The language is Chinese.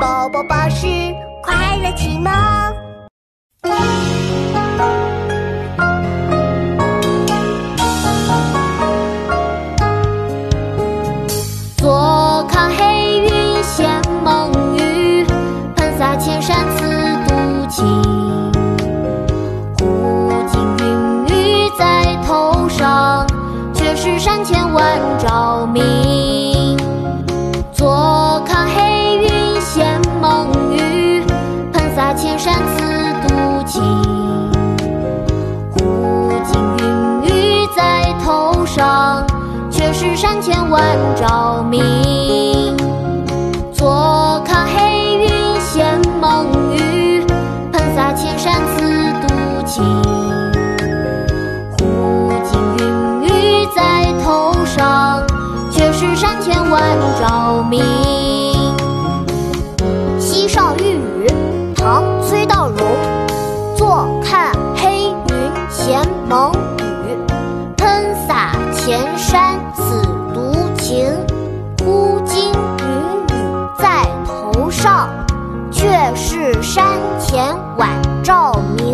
宝宝巴士快乐启蒙。坐看黑云现蒙雨，喷洒千山次独晴。忽见云雨在头上，却是山前万丈明。独晴。忽见云雨在头上，却是山前万照明。坐看黑云现蒙雨，喷洒千山似独晴。忽见云雨在头上，却是山前万照明。前山此独晴。忽惊云雨在头上，却是山前晚照明。